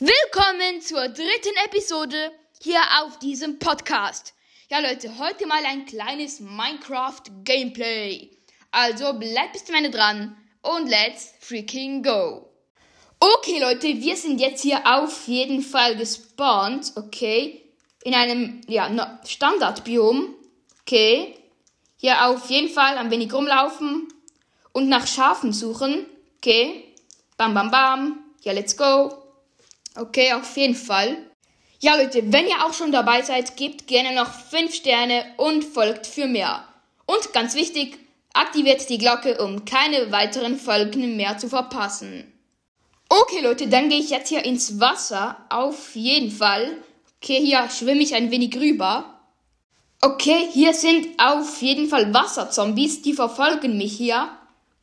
Willkommen zur dritten Episode hier auf diesem Podcast. Ja Leute, heute mal ein kleines Minecraft Gameplay. Also bleibt bis zum Ende dran und let's freaking go. Okay Leute, wir sind jetzt hier auf jeden Fall gespawnt, okay? In einem, ja, Standardbiom, okay? Hier auf jeden Fall ein wenig rumlaufen und nach Schafen suchen, okay? Bam, bam, bam. Ja, let's go. Okay, auf jeden Fall. Ja, Leute, wenn ihr auch schon dabei seid, gebt gerne noch 5 Sterne und folgt für mehr. Und ganz wichtig, aktiviert die Glocke, um keine weiteren Folgen mehr zu verpassen. Okay, Leute, dann gehe ich jetzt hier ins Wasser. Auf jeden Fall. Okay, hier schwimme ich ein wenig rüber. Okay, hier sind auf jeden Fall Wasserzombies, die verfolgen mich hier.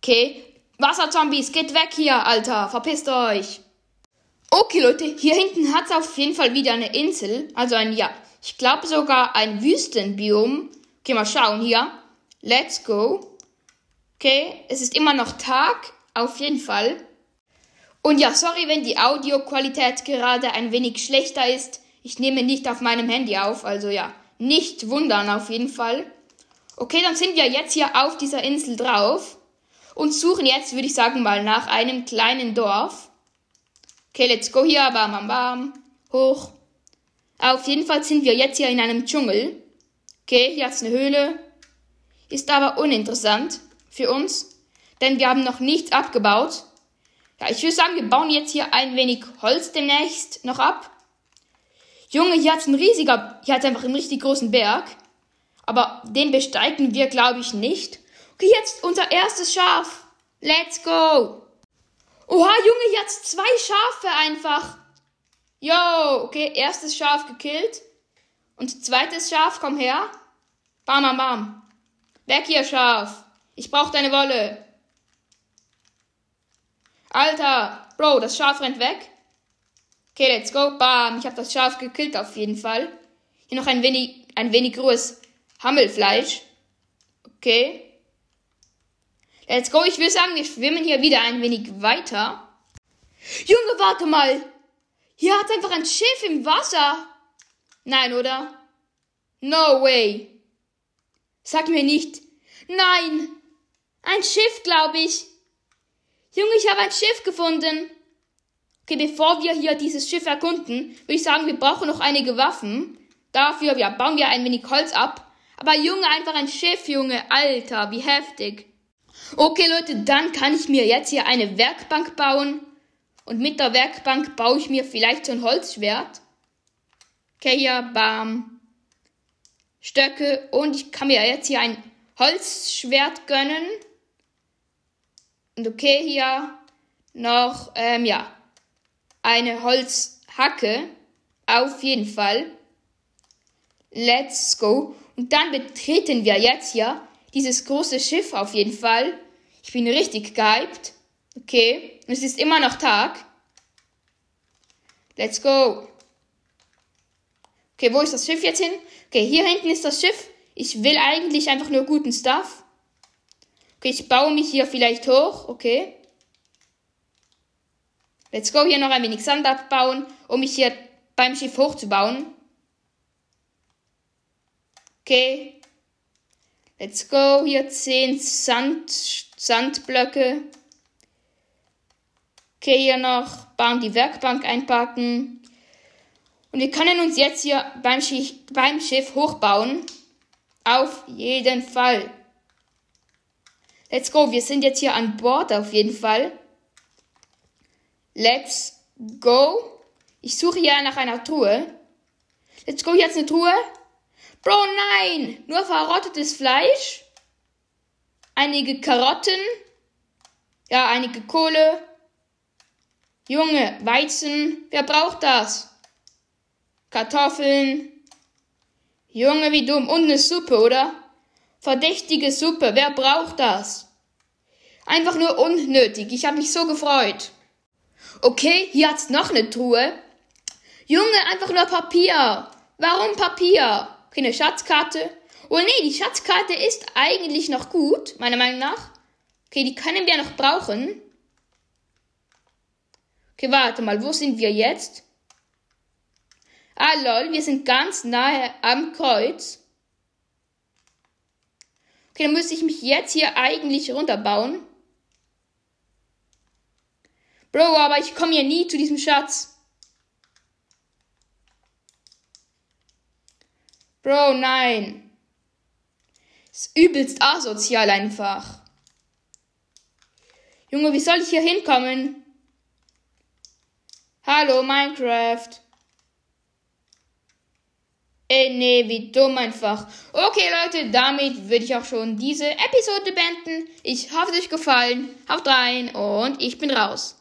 Okay, Wasserzombies, geht weg hier, Alter, verpisst euch. Okay, Leute, hier hinten hat es auf jeden Fall wieder eine Insel. Also ein, ja, ich glaube sogar ein Wüstenbiom. Okay, mal schauen hier. Let's go. Okay, es ist immer noch Tag. Auf jeden Fall. Und ja, sorry, wenn die Audioqualität gerade ein wenig schlechter ist. Ich nehme nicht auf meinem Handy auf. Also ja, nicht wundern auf jeden Fall. Okay, dann sind wir jetzt hier auf dieser Insel drauf. Und suchen jetzt, würde ich sagen, mal nach einem kleinen Dorf. Okay, let's go hier. Bam, bam, bam. Hoch. Auf jeden Fall sind wir jetzt hier in einem Dschungel. Okay, hier ist eine Höhle. Ist aber uninteressant für uns, denn wir haben noch nichts abgebaut. Ja, ich würde sagen, wir bauen jetzt hier ein wenig Holz demnächst noch ab. Junge, hier hat ein riesiger, hier hat einfach einen richtig großen Berg. Aber den besteigen wir, glaube ich, nicht. Okay, jetzt unser erstes Schaf. Let's go. Oha, Junge, jetzt zwei Schafe einfach. Yo, okay, erstes Schaf gekillt. Und zweites Schaf, komm her. Bam, bam, bam. Weg hier, Schaf. Ich brauch deine Wolle. Alter, Bro, das Schaf rennt weg. Okay, let's go. Bam, ich habe das Schaf gekillt auf jeden Fall. Hier noch ein wenig, ein wenig rohes Hammelfleisch. Okay. Let's go. Ich will sagen, wir schwimmen hier wieder ein wenig weiter. Junge, warte mal. Hier hat einfach ein Schiff im Wasser. Nein, oder? No way. Sag mir nicht. Nein. Ein Schiff, glaube ich. Junge, ich habe ein Schiff gefunden. Okay, bevor wir hier dieses Schiff erkunden, würde ich sagen, wir brauchen noch einige Waffen. Dafür ja, bauen wir ein wenig Holz ab. Aber Junge, einfach ein Schiff, Junge. Alter, wie heftig. Okay, Leute, dann kann ich mir jetzt hier eine Werkbank bauen. Und mit der Werkbank baue ich mir vielleicht so ein Holzschwert. Okay, hier, bam. Stöcke. Und ich kann mir jetzt hier ein Holzschwert gönnen. Und okay, hier noch, ähm, ja, eine Holzhacke. Auf jeden Fall. Let's go. Und dann betreten wir jetzt hier dieses große Schiff auf jeden Fall. Ich bin richtig gehypt. Okay. Es ist immer noch Tag. Let's go. Okay, wo ist das Schiff jetzt hin? Okay, hier hinten ist das Schiff. Ich will eigentlich einfach nur guten Stuff. Okay, ich baue mich hier vielleicht hoch. Okay. Let's go. Hier noch ein wenig Sand abbauen, um mich hier beim Schiff hochzubauen. Okay. Let's go. Hier 10 Sand, Sandblöcke. Okay, hier noch bauen die Werkbank einpacken. Und wir können uns jetzt hier beim Schiff, beim Schiff hochbauen. Auf jeden Fall. Let's go. Wir sind jetzt hier an Bord auf jeden Fall. Let's go. Ich suche hier nach einer Truhe. Let's go. Jetzt eine Truhe. Bro, nein! Nur verrottetes Fleisch. Einige Karotten. Ja, einige Kohle. Junge, Weizen. Wer braucht das? Kartoffeln. Junge, wie dumm. Und eine Suppe, oder? Verdächtige Suppe. Wer braucht das? Einfach nur unnötig. Ich habe mich so gefreut. Okay, hier hat's noch eine Truhe. Junge, einfach nur Papier. Warum Papier? Okay, eine Schatzkarte. Oh nee, die Schatzkarte ist eigentlich noch gut, meiner Meinung nach. Okay, die können wir noch brauchen. Okay, warte mal, wo sind wir jetzt? Ah lol, wir sind ganz nahe am Kreuz. Okay, dann müsste ich mich jetzt hier eigentlich runterbauen. Bro, aber ich komme hier nie zu diesem Schatz. Bro, nein. Ist übelst asozial einfach. Junge, wie soll ich hier hinkommen? Hallo, Minecraft. Ey, nee, wie dumm einfach. Okay, Leute, damit würde ich auch schon diese Episode beenden. Ich hoffe, es euch gefallen. Haut rein und ich bin raus.